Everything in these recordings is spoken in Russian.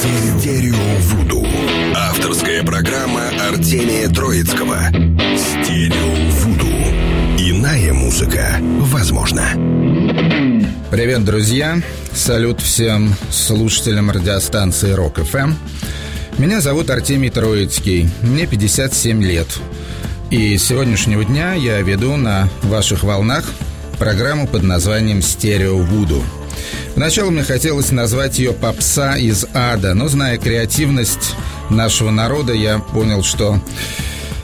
Стерео Вуду. Авторская программа Артемия Троицкого. Стерео Вуду. Иная музыка возможна. Привет, друзья! Салют всем слушателям радиостанции Рок ФМ. Меня зовут Артемий Троицкий. Мне 57 лет. И с сегодняшнего дня я веду на ваших волнах программу под названием «Стерео Вуду». Поначалу мне хотелось назвать ее «Попса из ада», но, зная креативность нашего народа, я понял, что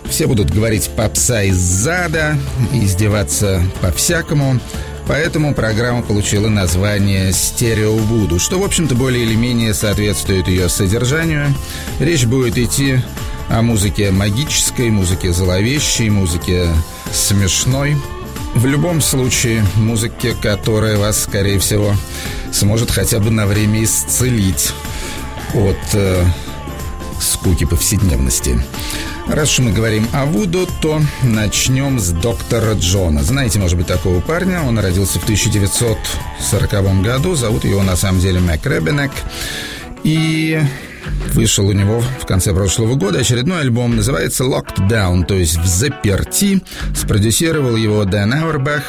все будут говорить «попса из ада» и издеваться по-всякому. Поэтому программа получила название «Стерео Вуду», что, в общем-то, более или менее соответствует ее содержанию. Речь будет идти о музыке магической, музыке зловещей, музыке смешной – в любом случае, музыке, которая вас, скорее всего, сможет хотя бы на время исцелить от э, скуки повседневности. Раз уж мы говорим о Вуду, то начнем с доктора Джона. Знаете, может быть, такого парня? Он родился в 1940 году. Зовут его на самом деле Мэк Ребенек. И Вышел у него в конце прошлого года очередной альбом, называется Locked Down, то есть в заперти. Спродюсировал его Дэн Ауэрбах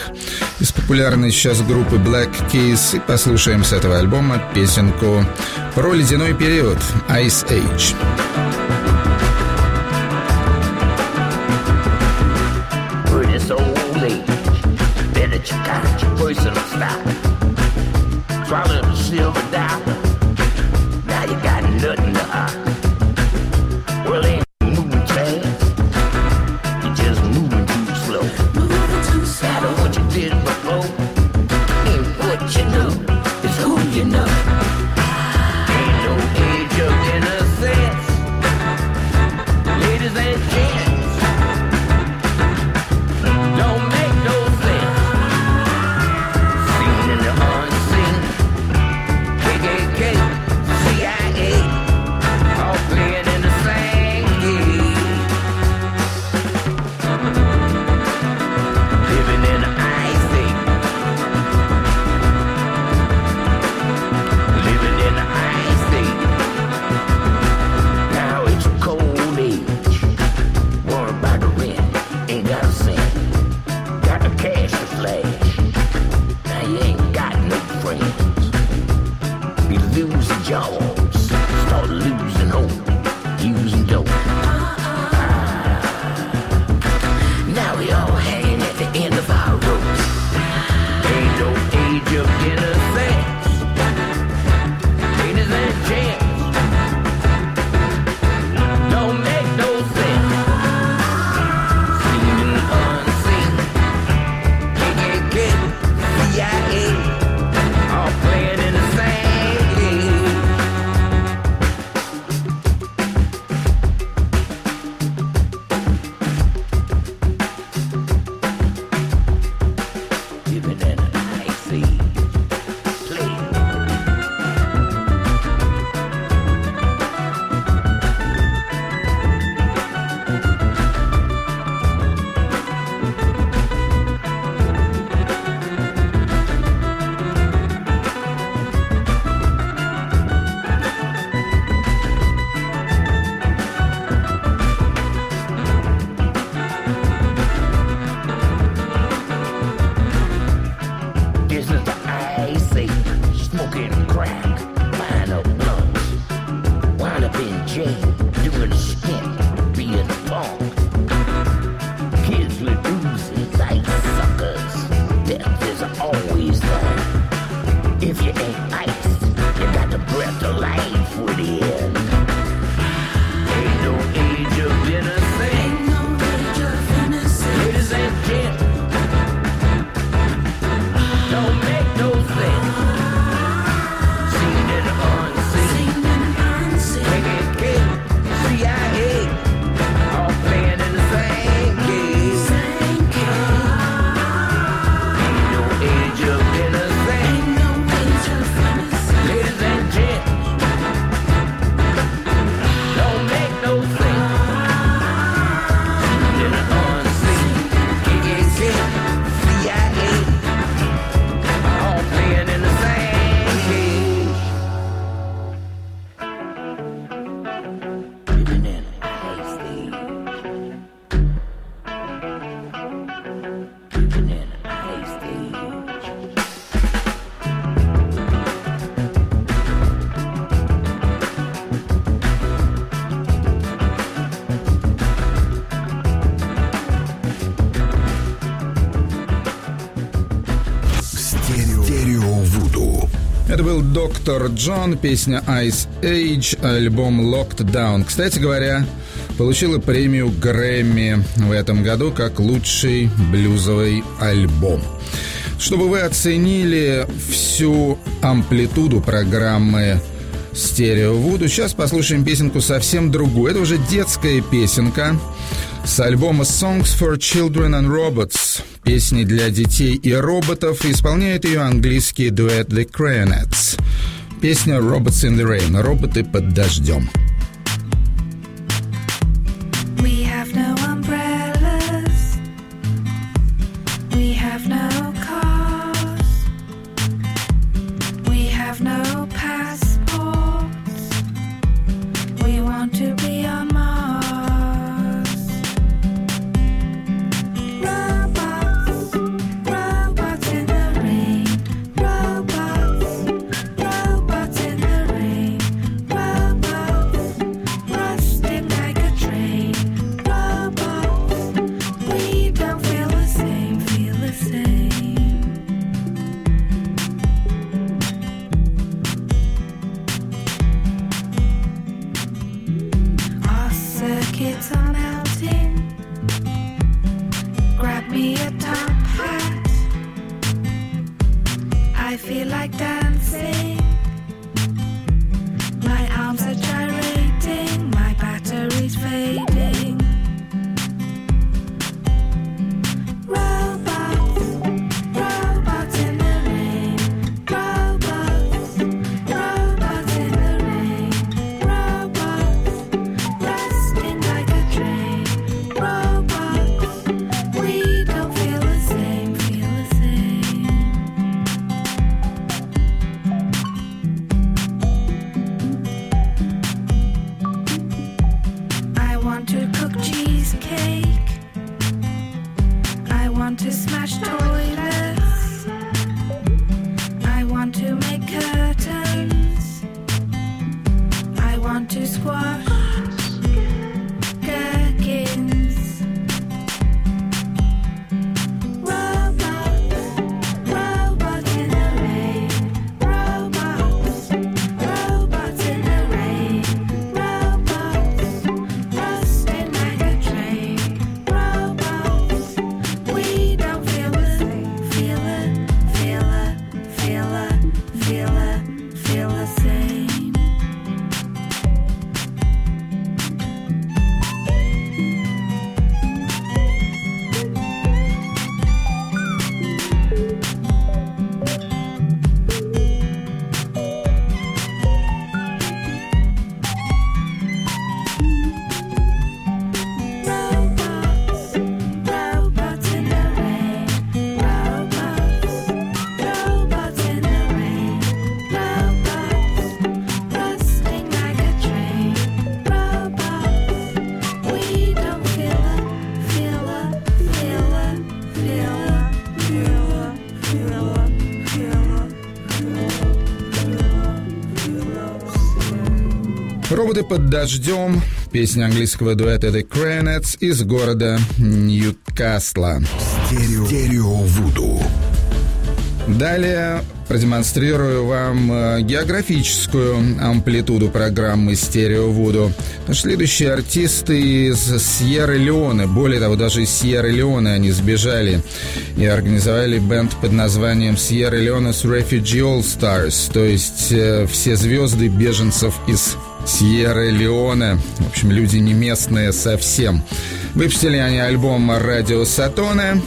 из популярной сейчас группы Black Keys. И послушаем с этого альбома песенку про ледяной период Ice Age. Silver dollar. Был Доктор Джон, песня Ice Age, альбом Locked Down. Кстати говоря, получила премию Грэмми в этом году как лучший блюзовый альбом. Чтобы вы оценили всю амплитуду программы Стерео Вуду, сейчас послушаем песенку совсем другую. Это уже детская песенка с альбома Songs for Children and Robots. Песни для детей и роботов. Исполняет ее английский дуэт The Crayonettes. Песня Robots in the Rain. Роботы под дождем. Роботы под дождем. Песня английского дуэта The Cranettes из города Ньюкасла. Стерео, Стерео Вуду. Далее продемонстрирую вам э, географическую амплитуду программы «Стерео Вуду». Следующие артисты из Сьерра-Леоне, более того, даже из Сьерра-Леоне они сбежали и организовали бенд под названием Sierra-Leone's Refugee All Stars, то есть э, все звезды беженцев из Сьерра-Леоне. В общем, люди не местные совсем. Выпустили они альбом «Радио Сатоне»,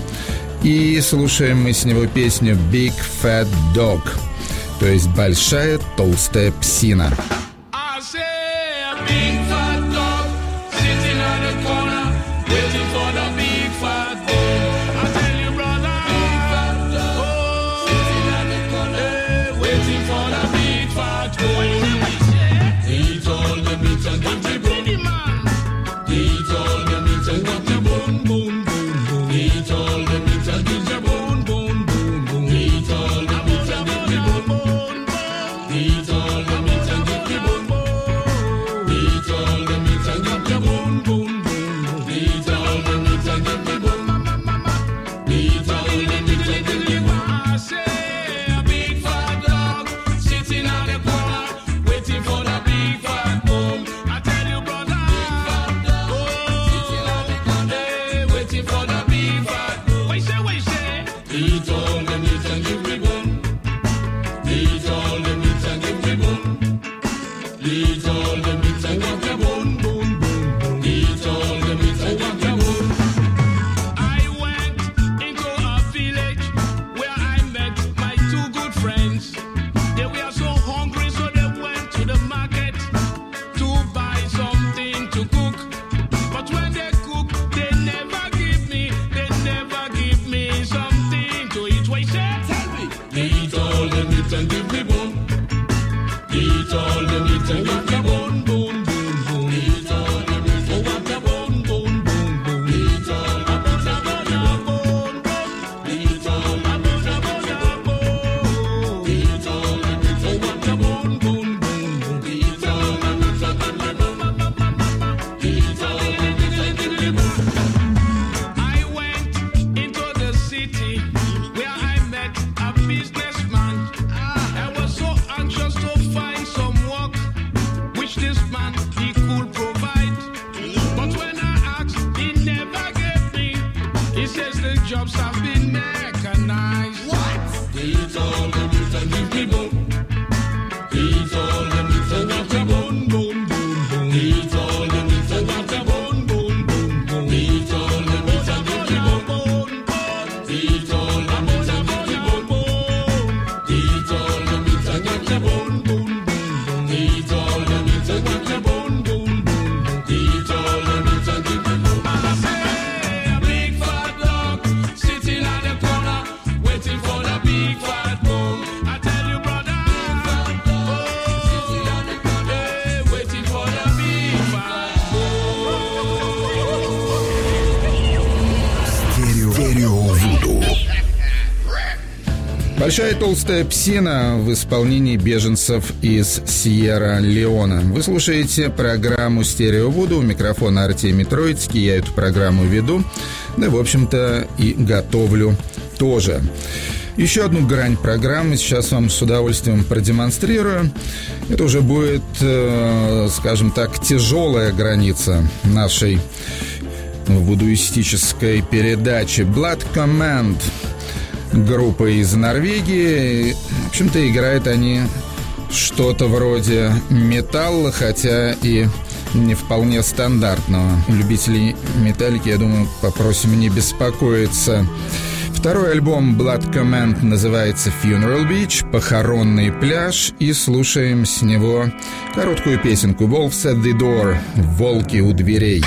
и слушаем мы с него песню «Big Fat Dog», то есть «Большая толстая псина». Большая толстая псина в исполнении беженцев из Сьерра-Леона. Вы слушаете программу «Стерео Вуду». У микрофона Артемий Троицкий. Я эту программу веду. Да, в общем-то, и готовлю тоже. Еще одну грань программы сейчас вам с удовольствием продемонстрирую. Это уже будет, э, скажем так, тяжелая граница нашей вудуистической передачи. Blood Command – группа из Норвегии. В общем-то, играют они что-то вроде металла, хотя и не вполне стандартного. Любителей металлики, я думаю, попросим не беспокоиться. Второй альбом Blood Command называется Funeral Beach, похоронный пляж, и слушаем с него короткую песенку Wolves at the Door, волки у дверей.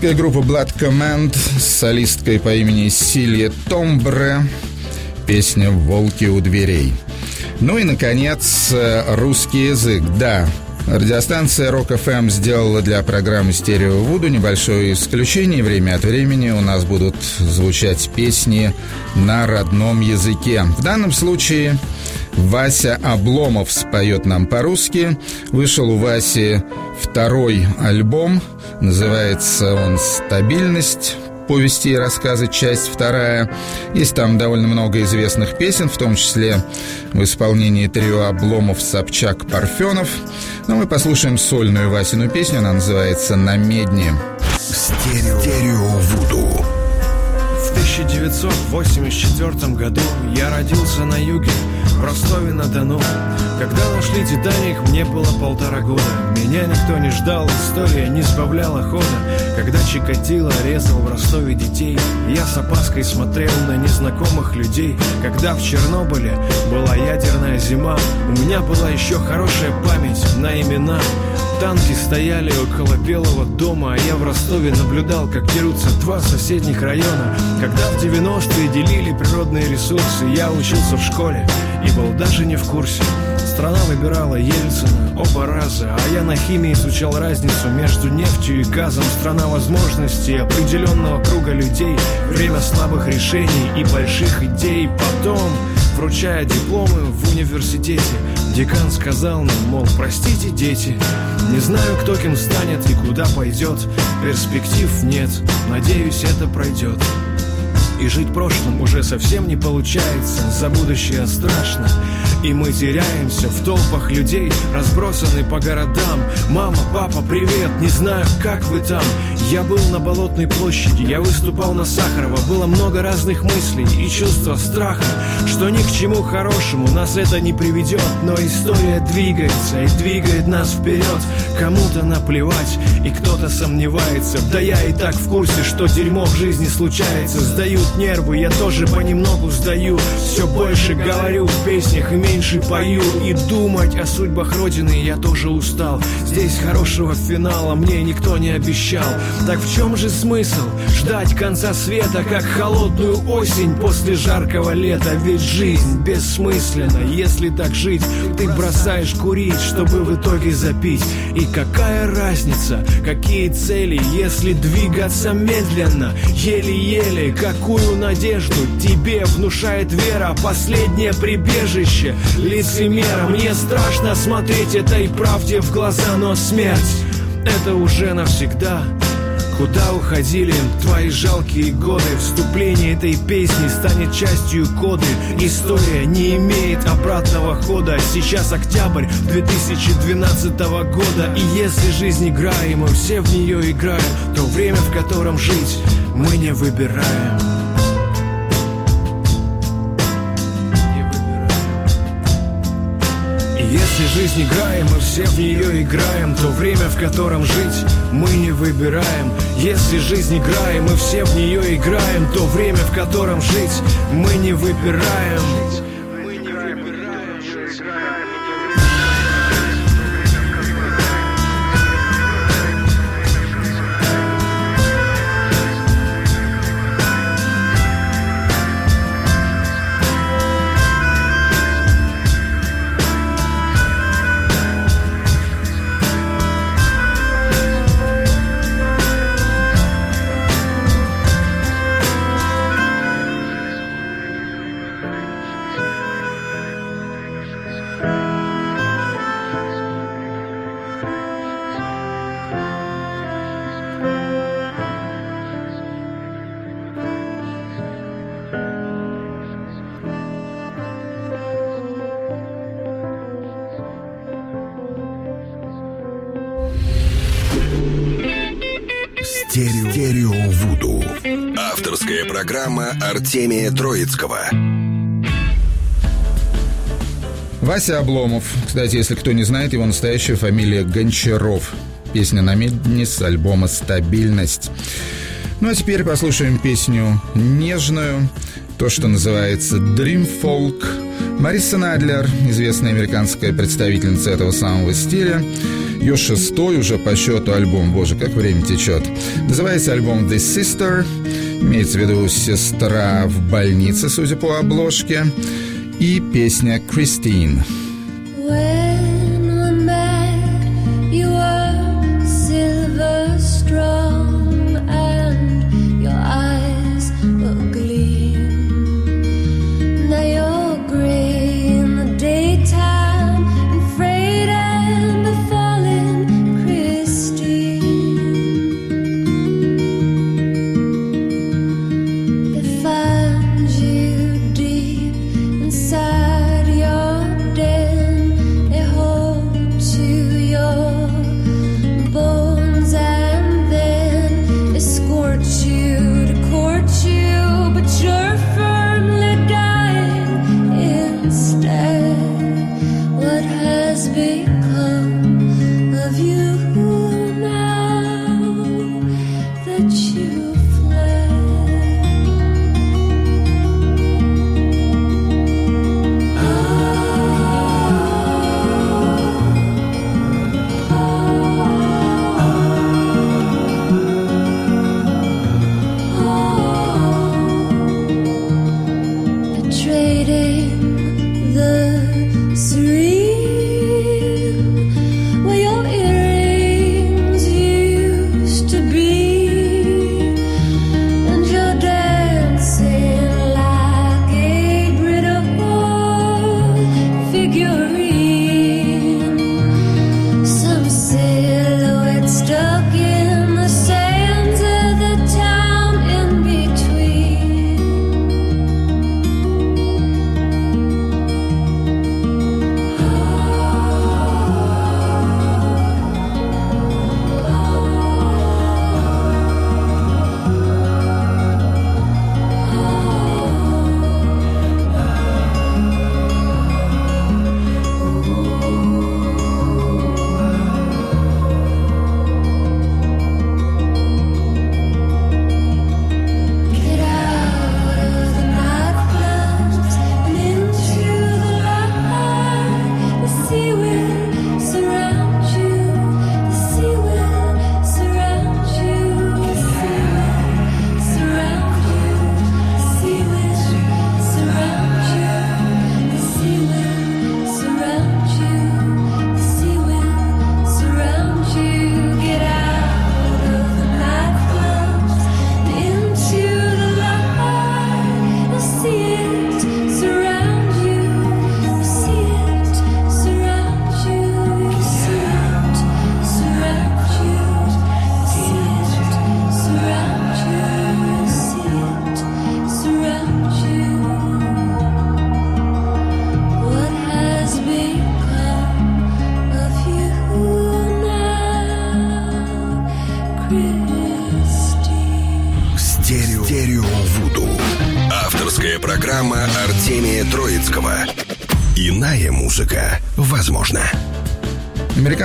Норвежская группа Blood Command с солисткой по имени Силье Томбре. Песня «Волки у дверей». Ну и, наконец, русский язык. Да, Радиостанция Rock FM сделала для программы «Стерео Вуду» небольшое исключение. Время от времени у нас будут звучать песни на родном языке. В данном случае Вася Обломов споет нам по-русски. Вышел у Васи второй альбом. Называется он «Стабильность» повести и рассказы, часть вторая. Есть там довольно много известных песен, в том числе в исполнении трио Обломов, Собчак, Парфенов. Но мы послушаем сольную Васину песню, она называется «На медне». Стерео Вуду. В 1984 году я родился на юге, в Ростове-на-Дону. Когда нашли Титаник, мне было полтора года. Меня никто не ждал, история не сбавляла хода. Когда Чикатило резал в Ростове детей, я с опаской смотрел на незнакомых людей. Когда в Чернобыле была ядерная зима, у меня была еще хорошая память на имена. Танки стояли около Белого дома, а я в Ростове наблюдал, как дерутся два соседних района. Когда в 90-е делили природные ресурсы, я учился в школе и был даже не в курсе. Страна выбирала Ельцина оба раза, а я на химии изучал разницу между нефтью и газом. Страна возможностей, определенного круга людей, время слабых решений и больших идей. Потом, вручая дипломы в университете, декан сказал нам, мол, простите, дети, не знаю, кто кем станет и куда пойдет, перспектив нет, надеюсь, это пройдет. И жить прошлым уже совсем не получается. За будущее страшно И мы теряемся в толпах людей Разбросаны по городам. Мама, папа, привет, не знаю, как вы там. Я был на Болотной площади Я выступал на Сахарова. Было много разных мыслей и чувства страха Что ни к чему хорошему Нас это не приведет. Но история двигается и двигает нас вперед. Кому-то наплевать И кто-то сомневается. Да я и так в курсе, что дерьмо в жизни случается. Сдают нервы, я тоже понемногу сдаю. Все больше говорю в песнях и меньше пою. И думать о судьбах Родины я тоже устал. Здесь хорошего финала мне никто не обещал. Так в чем же смысл ждать конца света Как холодную осень после жаркого лета? Ведь жизнь бессмысленна, если так жить Ты бросаешь курить, чтобы в итоге запить. И какая разница, какие цели, если двигаться медленно Еле-еле, какую надежду тебе внушает вера. Последнее прибежище лицемера. Мне страшно смотреть этой правде в глаза Но смерть — это уже навсегда. Куда уходили твои жалкие годы? Вступление этой песни станет частью коды. История не имеет обратного хода. Сейчас октябрь 2012 года. И если жизнь игра, и мы все в нее играем То время, в котором жить, мы не выбираем Если жизнь играем, мы все в нее играем То время, в котором жить, мы не выбираем. Если жизнь играем, мы все в нее играем То время, в котором жить, мы не выбираем Стерео, Стерео Вуду. Авторская программа Артемия Троицкого. Вася Обломов. Кстати, если кто не знает, его настоящая фамилия Гончаров. Песня на медне с альбома «Стабильность». Ну а теперь послушаем песню нежную, то, что называется «Dream Folk». Мариса Надлер, известная американская представительница этого самого стиля, ее шестой уже по счету альбом, боже, как время течет. Называется альбом «The Sister», имеется в виду «Сестра в больнице», судя по обложке, и песня «Christine».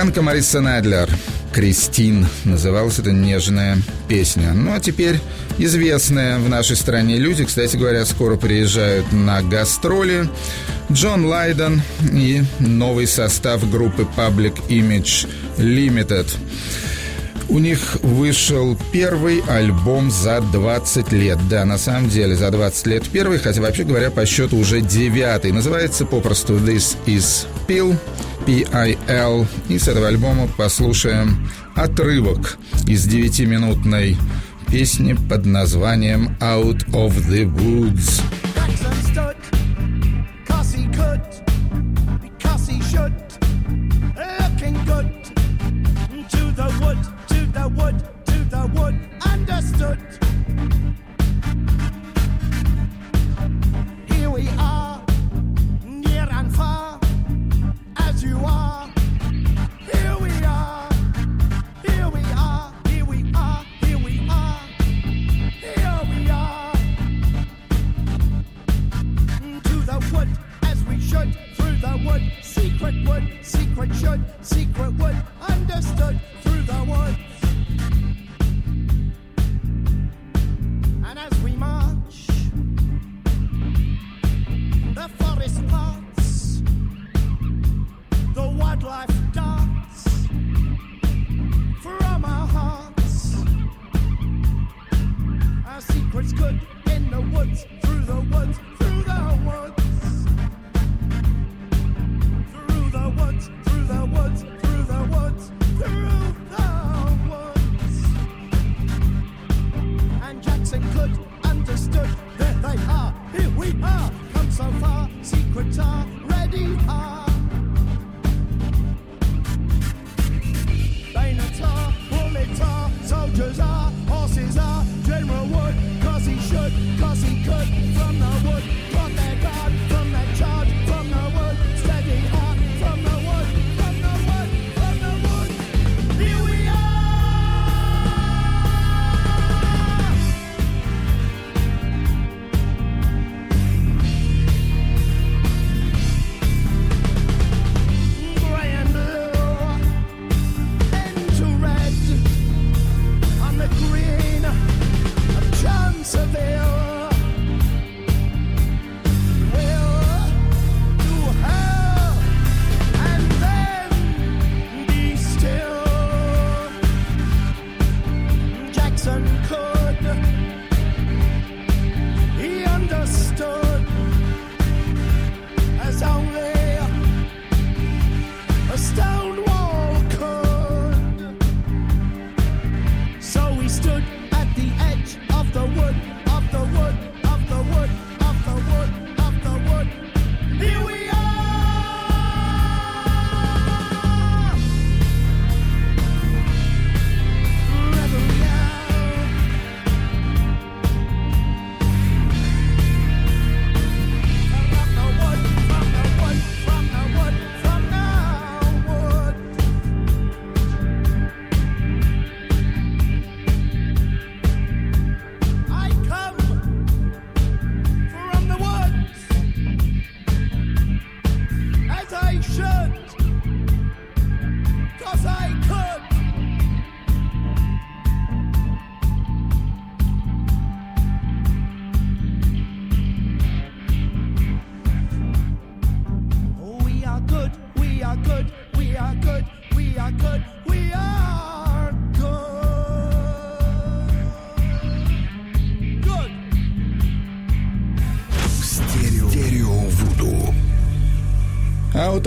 Американка Мариса Найдлер «Кристин» называлась эта нежная песня. Ну а теперь известные в нашей стране люди, кстати говоря, скоро приезжают на гастроли. Джон Лайден и новый состав группы Public Image Limited. У них вышел первый альбом за 20 лет. Да, на самом деле, за 20 лет первый, хотя, вообще говоря, по счету уже девятый. Называется попросту «This is Pill». P.I.L. И с этого альбома послушаем отрывок из девятиминутной песни под названием «Out of the Woods». secret should, secret would, understood through the wood.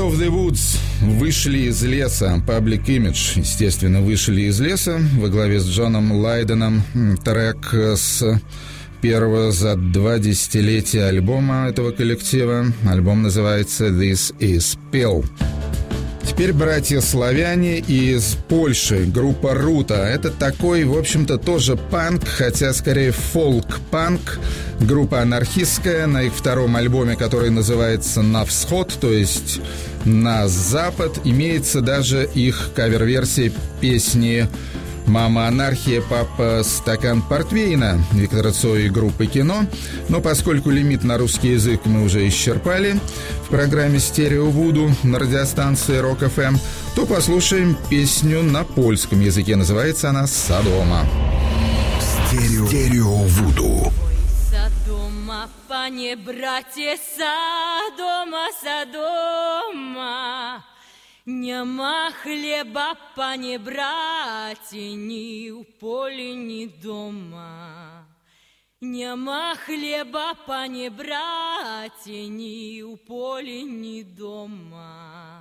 Of the Woods вышли из леса. Public Image, естественно, вышли из леса во главе с Джоном Лайденом. Трек с первого за два десятилетия альбома этого коллектива. Альбом называется «This is Pill». Теперь братья-славяне из Польши, группа Рута. Это такой, в общем-то, тоже панк, хотя скорее фолк-панк. Группа анархистская на их втором альбоме, который называется «На всход», то есть «На запад», имеется даже их кавер-версия песни Мама анархия, папа стакан портвейна Виктора Цоя и группы кино. Но поскольку лимит на русский язык мы уже исчерпали в программе «Стерео Вуду» на радиостанции Рок ФМ, то послушаем песню на польском языке. Называется она «Содома». Стерео, Стерео Вуду Содома, пане браcie, Содома, Содома. Няма хлеба, пане браcie, ні у полі, ні дома. Няма хлеба, пане браcie, ні у полі, ні дома.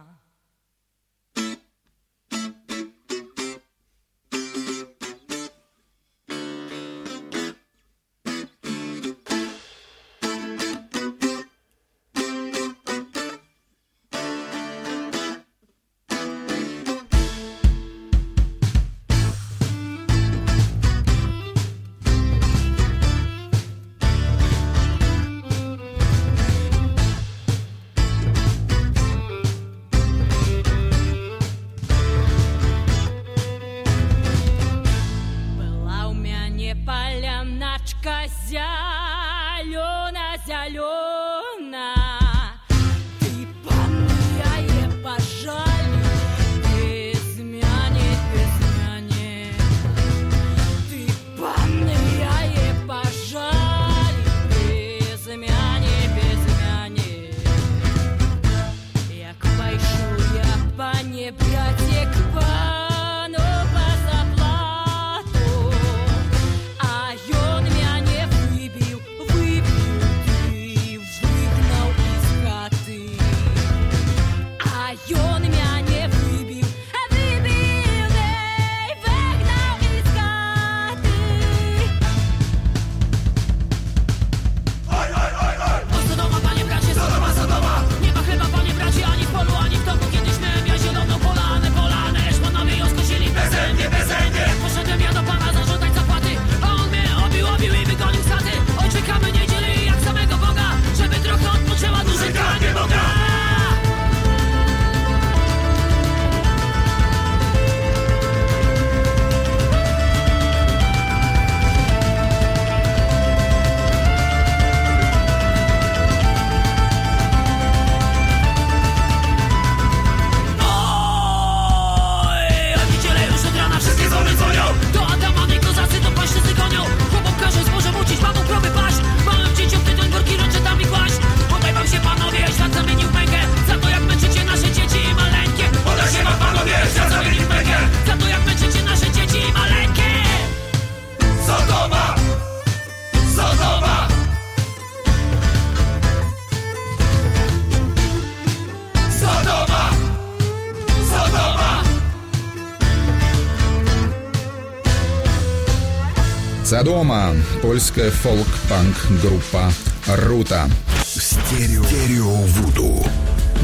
«Содома» — польская фолк-панк группа «Рута». Стерео, Стерео Вуду.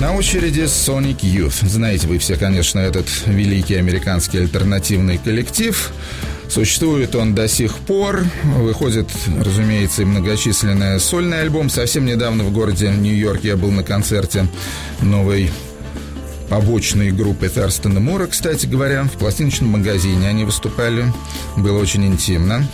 На очереди Sonic Youth. Знаете вы все, конечно, этот великий американский альтернативный коллектив. Существует он до сих пор. Выходит, разумеется, и многочисленный сольный альбом. Совсем недавно в городе Нью-Йорк я был на концерте новой побочной группы и Мура, кстати говоря, в пластиночном магазине они выступали. Было очень интимно.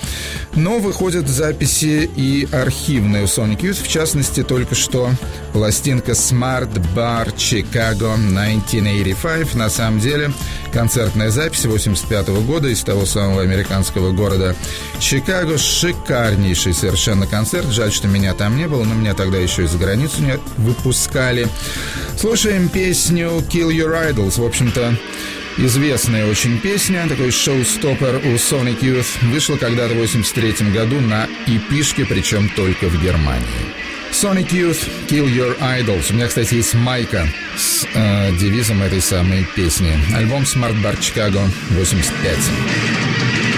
Но выходят записи и архивные у Sonic Youth, в частности, только что пластинка Smart Bar Chicago 1985. На самом деле, концертная запись 85 года из того самого американского города Чикаго. Шикарнейший совершенно концерт. Жаль, что меня там не было, но меня тогда еще и за границу не выпускали. Слушаем песню Kill Your Idols. В общем-то, известная очень песня, такой шоу-стоппер у Sonic Youth. Вышла когда-то в 83 году на EP-шке, причем только в Германии. Sonic Youth, Kill Your Idols. У меня, кстати, есть майка с э, девизом этой самой песни. Альбом Smart Bar Chicago 85.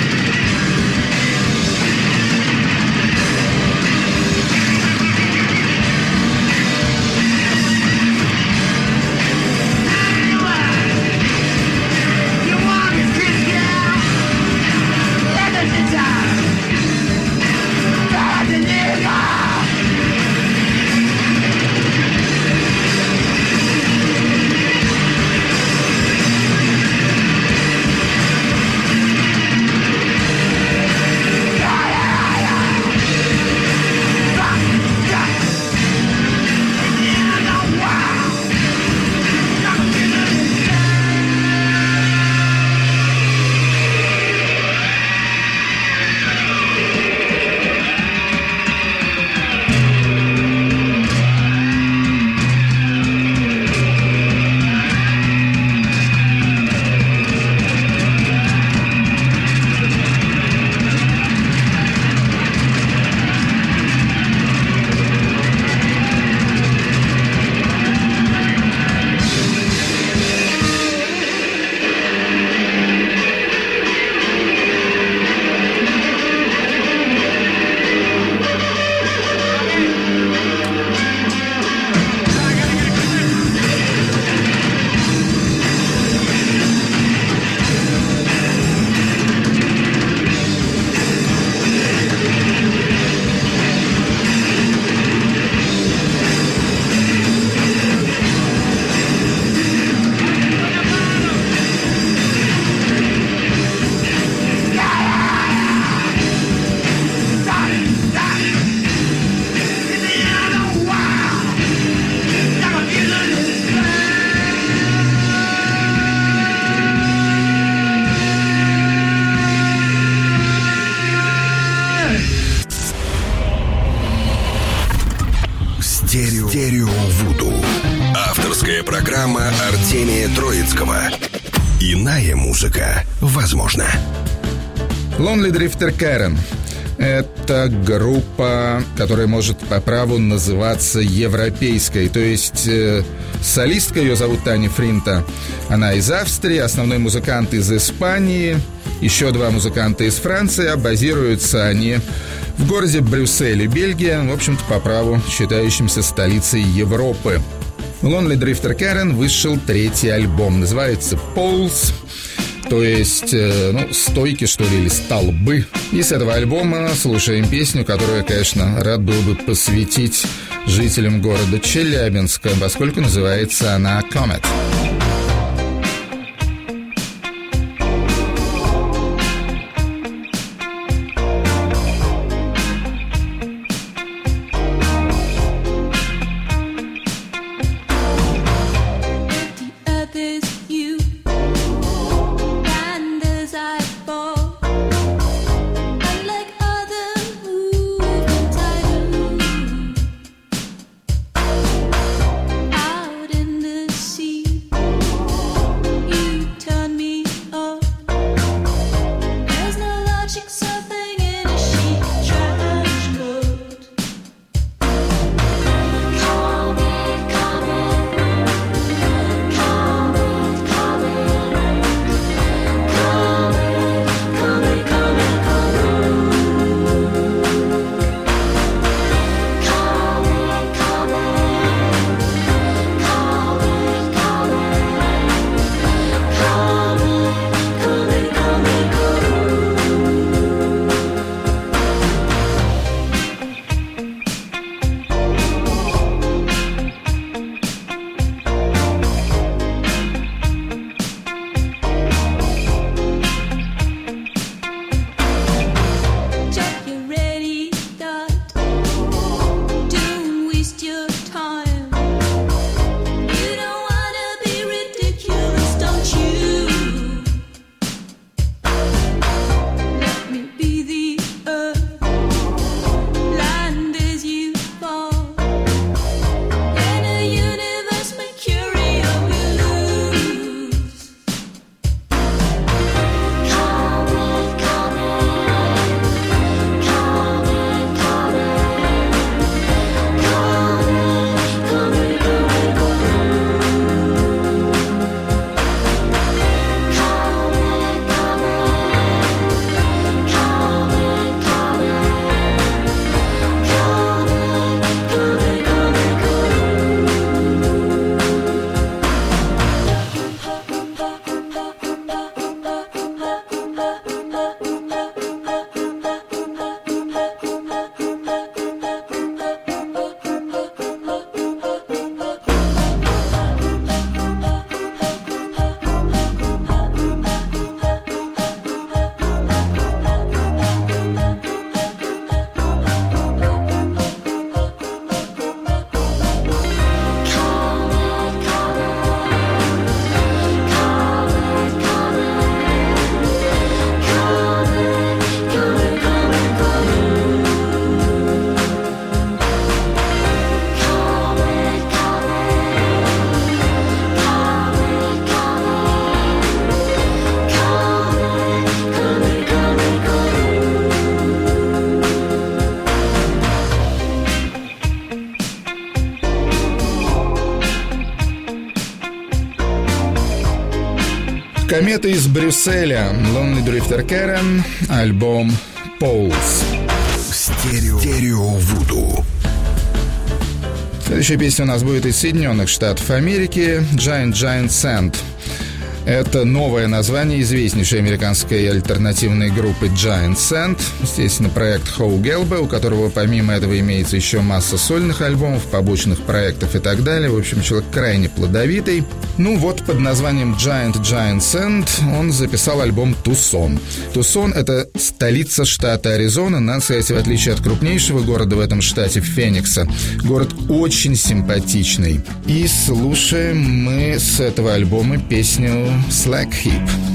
Drifter Karen. Это группа, которая может по праву называться европейской. То есть э, солистка, ее зовут Таня Фринта. Она из Австрии, основной музыкант из Испании. Еще два музыканта из Франции, а базируются они в городе Брюсселе, Бельгия, в общем-то, по праву считающимся столицей Европы. Lonely Drifter Karen вышел третий альбом, называется «Poles», то есть, э, ну, стойки, что ли, или столбы. И с этого альбома слушаем песню, которую конечно, рад был бы посвятить жителям города Челябинска, поскольку называется она «Comet». Комета из Брюсселя. Lonely Drifter Karen. Альбом Poles. Стерео, Стерео Вуду. Следующая песня у нас будет из Соединенных Штатов Америки. Giant Giant Sand. Это новое название известнейшей американской альтернативной группы Giant Sand. Естественно, проект Хоу Гелба, у которого помимо этого имеется еще масса сольных альбомов, побочных проектов и так далее. В общем, человек крайне плодовитый. Ну вот, под названием Giant Giant Sand он записал альбом «Тусон». Тусон – это столица штата Аризона, надо сказать, в отличие от крупнейшего города в этом штате, Феникса. Город очень симпатичный. И слушаем мы с этого альбома песню Slack Heap.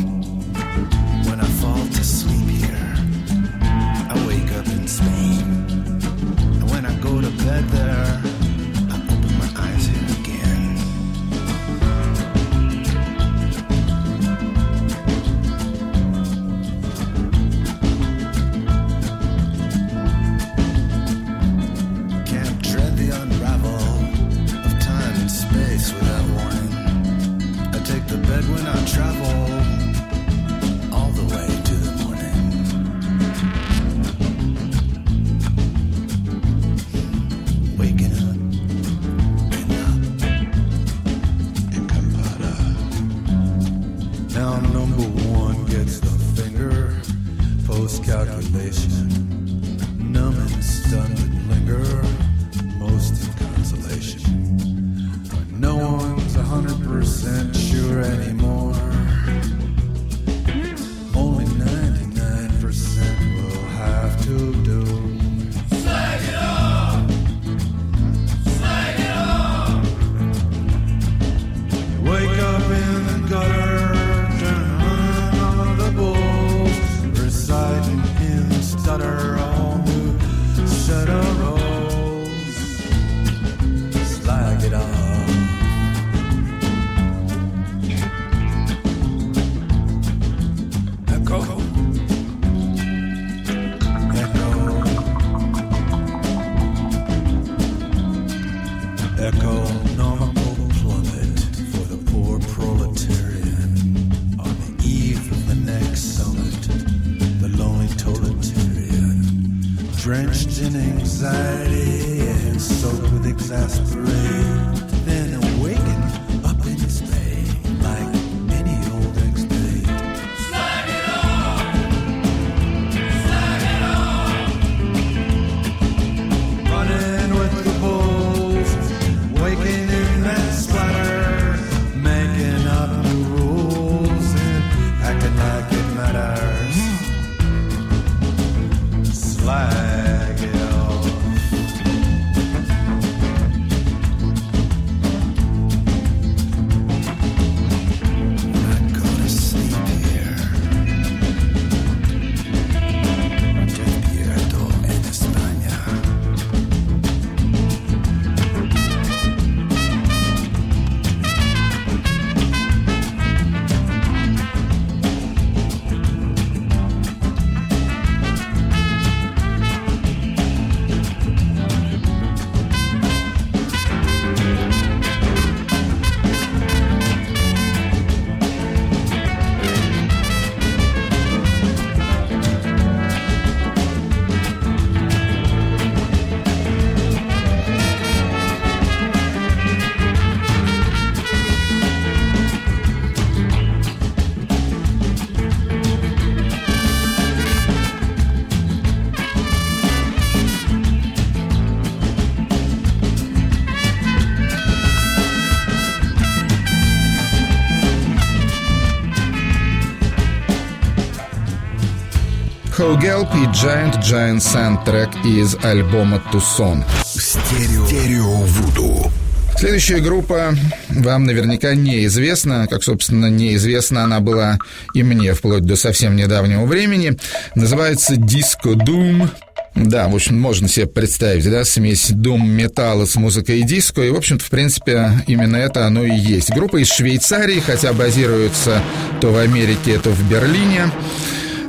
Hogelp и Giant Giant саундтрек из альбома Тусон. Стерео. Стерео Вуду. Следующая группа вам наверняка неизвестна, как, собственно, неизвестна она была и мне вплоть до совсем недавнего времени. Называется Disco Doom. Да, в общем, можно себе представить, да, смесь дум металла с музыкой и диско, и, в общем-то, в принципе, именно это оно и есть. Группа из Швейцарии, хотя базируется то в Америке, то в Берлине.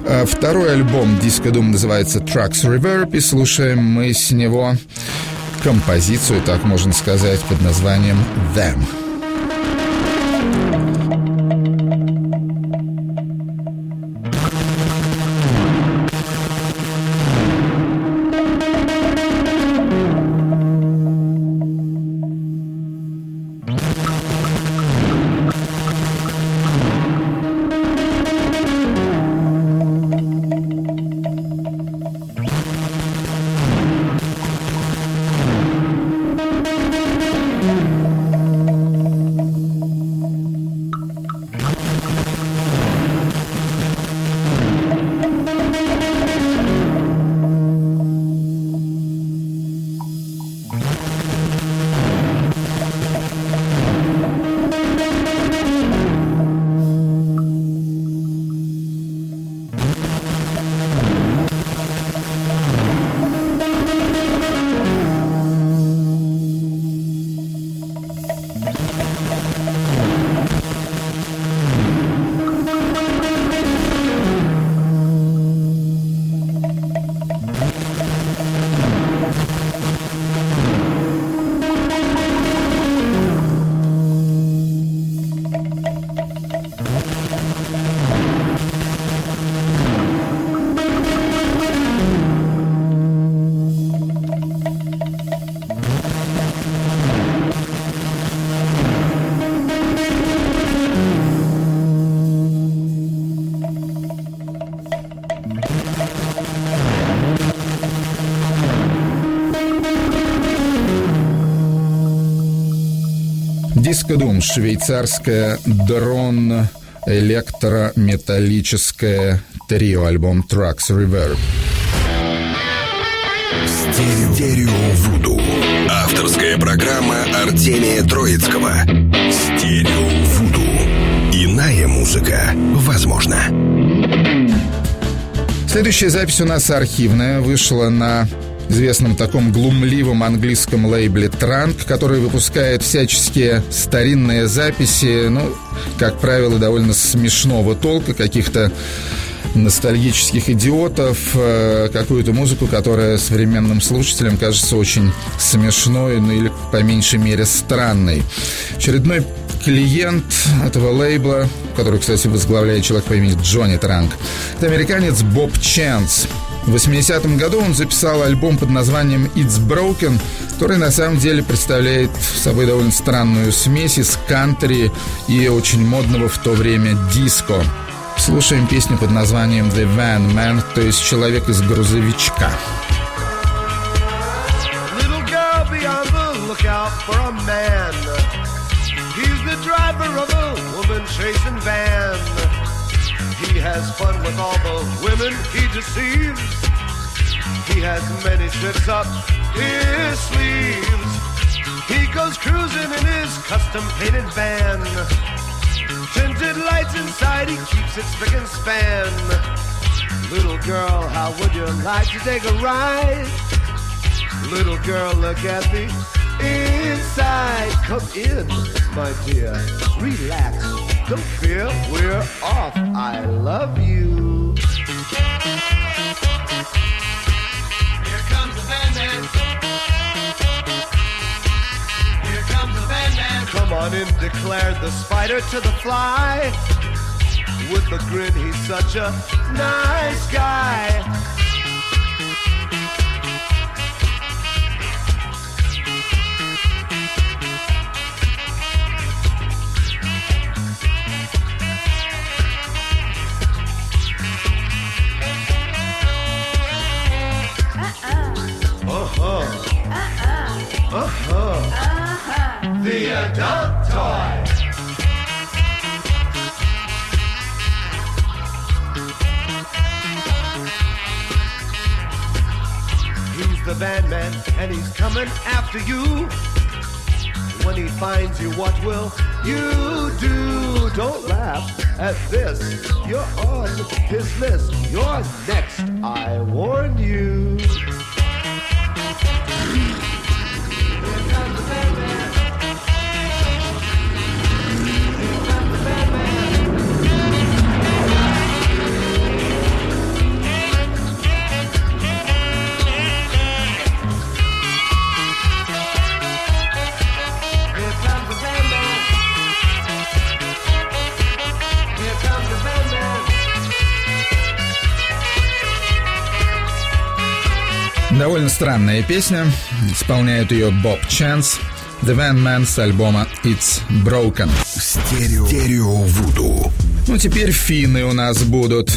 А Второй альбом Disco Doom называется Tracks Reverb, и слушаем мы с него композицию, так можно сказать, под названием Them. Дискодум, швейцарская дрон электрометаллическое трио, альбом Trucks Reverb. Стерео, Вуду. Авторская программа Артемия Троицкого. Стерео Вуду. Иная музыка возможна. Следующая запись у нас архивная, вышла на известном таком глумливом английском лейбле Транк, который выпускает всяческие старинные записи, ну, как правило, довольно смешного толка, каких-то ностальгических идиотов, э, какую-то музыку, которая современным слушателям кажется очень смешной, ну или по меньшей мере странной. Очередной клиент этого лейбла, который, кстати, возглавляет человек по имени Джонни Транк, это американец Боб Чанс. В 80-м году он записал альбом под названием «It's Broken», который на самом деле представляет собой довольно странную смесь из кантри и очень модного в то время диско. Слушаем песню под названием «The Van Man», то есть «Человек из грузовичка». Driver of a woman chasing van. He has fun with all the women he deceives. He has many tricks up his sleeves. He goes cruising in his custom painted van. Tinted lights inside, he keeps it spick and span. Little girl, how would you like to take a ride? Little girl, look at the inside. Come in, my dear. Relax. Don't fear, we're off. I love you. Here comes the bandman. Here comes the bandman. Come on in, declared the spider to the fly. With a grin, he's such a nice guy. Uh-huh. The adult toy. He's the van man, and he's coming after you. When he finds you, what will you do? Don't laugh at this. You're on his list. You're next. I warn you. Довольно странная песня. Исполняет ее Боб Чанс. The Van Man с альбома It's Broken. Стерео, Стерео Вуду. Ну, теперь финны у нас будут.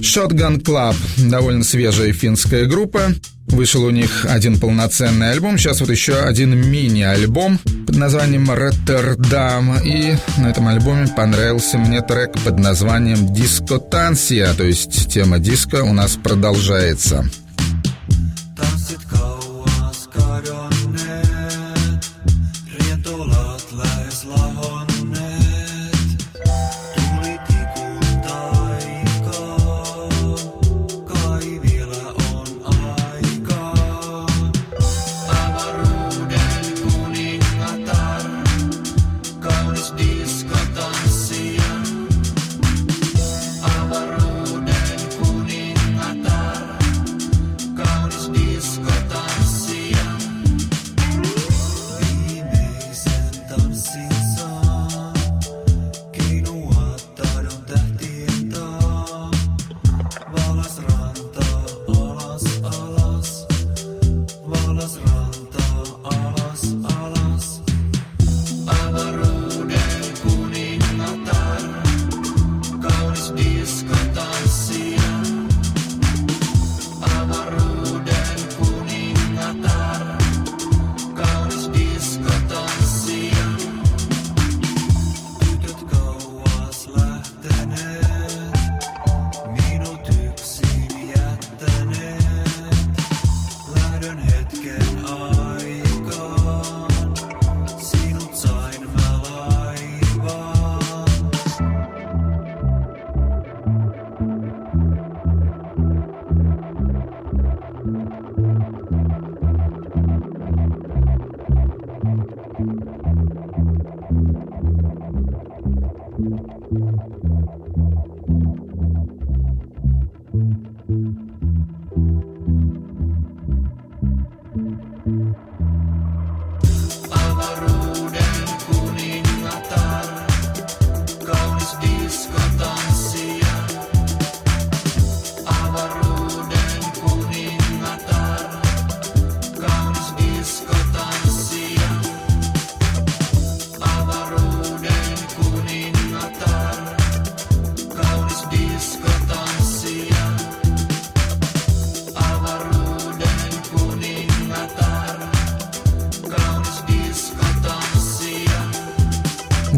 Shotgun Club. Довольно свежая финская группа. Вышел у них один полноценный альбом. Сейчас вот еще один мини-альбом под названием «Роттердам». И на этом альбоме понравился мне трек под названием «Дискотансия». То есть тема диска у нас продолжается.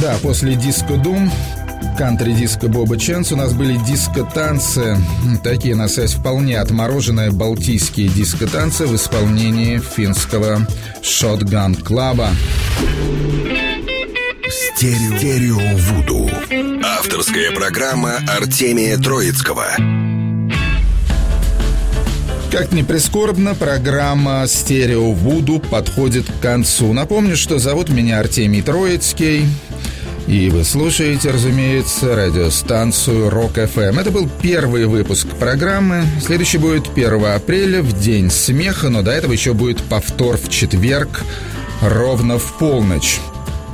Да, после диско-дум, кантри-диско Боба Ченс у нас были диско-танцы. Такие, на связь вполне отмороженные балтийские диско-танцы в исполнении финского Shotgun Клаба. Стерео, Стерео Вуду. Авторская программа Артемия Троицкого. Как ни прискорбно, программа «Стерео Вуду» подходит к концу. Напомню, что зовут меня Артемий Троицкий. И вы слушаете, разумеется, радиостанцию Рок ФМ. Это был первый выпуск программы. Следующий будет 1 апреля, в День смеха, но до этого еще будет повтор в четверг, ровно в полночь.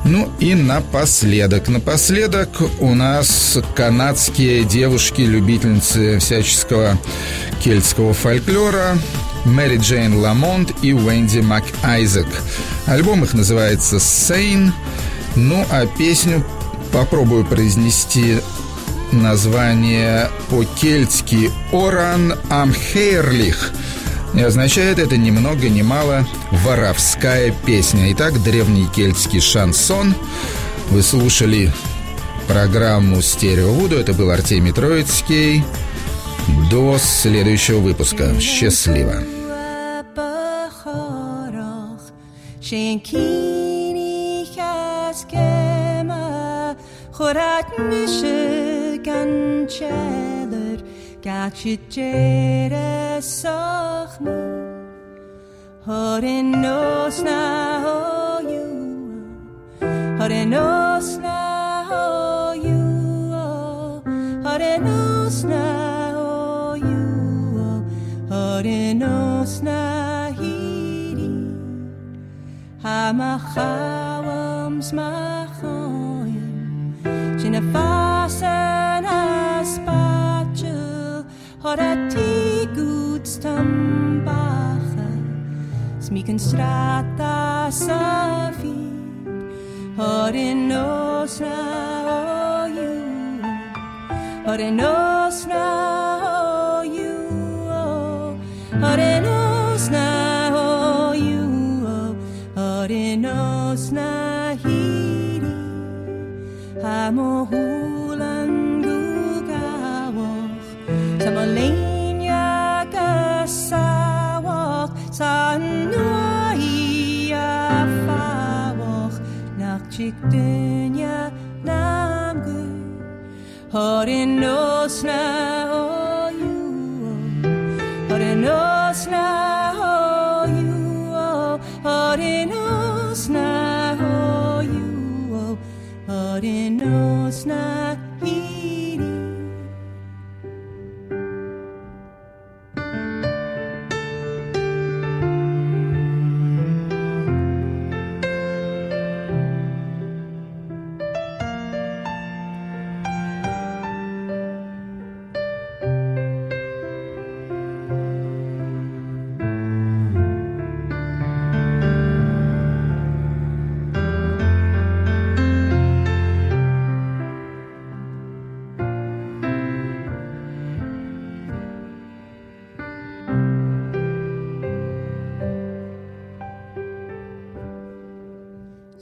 Ну и напоследок. Напоследок у нас канадские девушки-любительницы всяческого кельтского фольклора Мэри Джейн Ламонт и Уэнди МакАйзек. Альбом их называется «Сейн». Ну, а песню попробую произнести название по-кельтски «Оран Амхейрлих». И означает это ни много ни мало «воровская песня». Итак, древний кельтский шансон. Вы слушали программу «Стерео Вуду». Это был Артемий Троицкий. До следующего выпуска. Счастливо! Счастливо! hogy hát mi sögan cseller, gácsi csére szakma, hogy én noszná hajúan, hogy én noszná hajúan, hogy én noszná hajúan, hogy én noszná híri, ha ma chawams mai fasen spatio har att i Guds tambache smiken strata safir har en osna och jord har en osna kamuhulan gugawok sa malinya kasawok sa ano iya fawok nakchikdunya namgu horinos namgu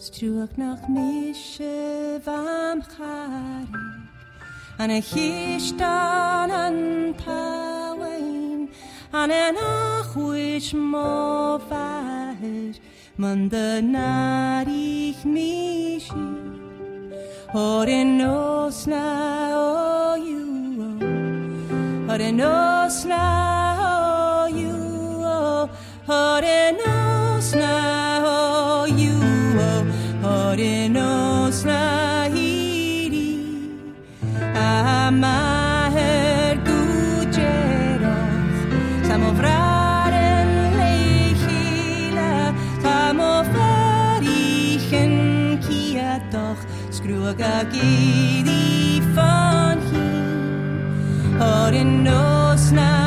Struach nach mische vam chari An a chistan an tawain An an achwish mo vahir Man de narich mishi Hor in nos na o you Hor in nos tid ifrån hit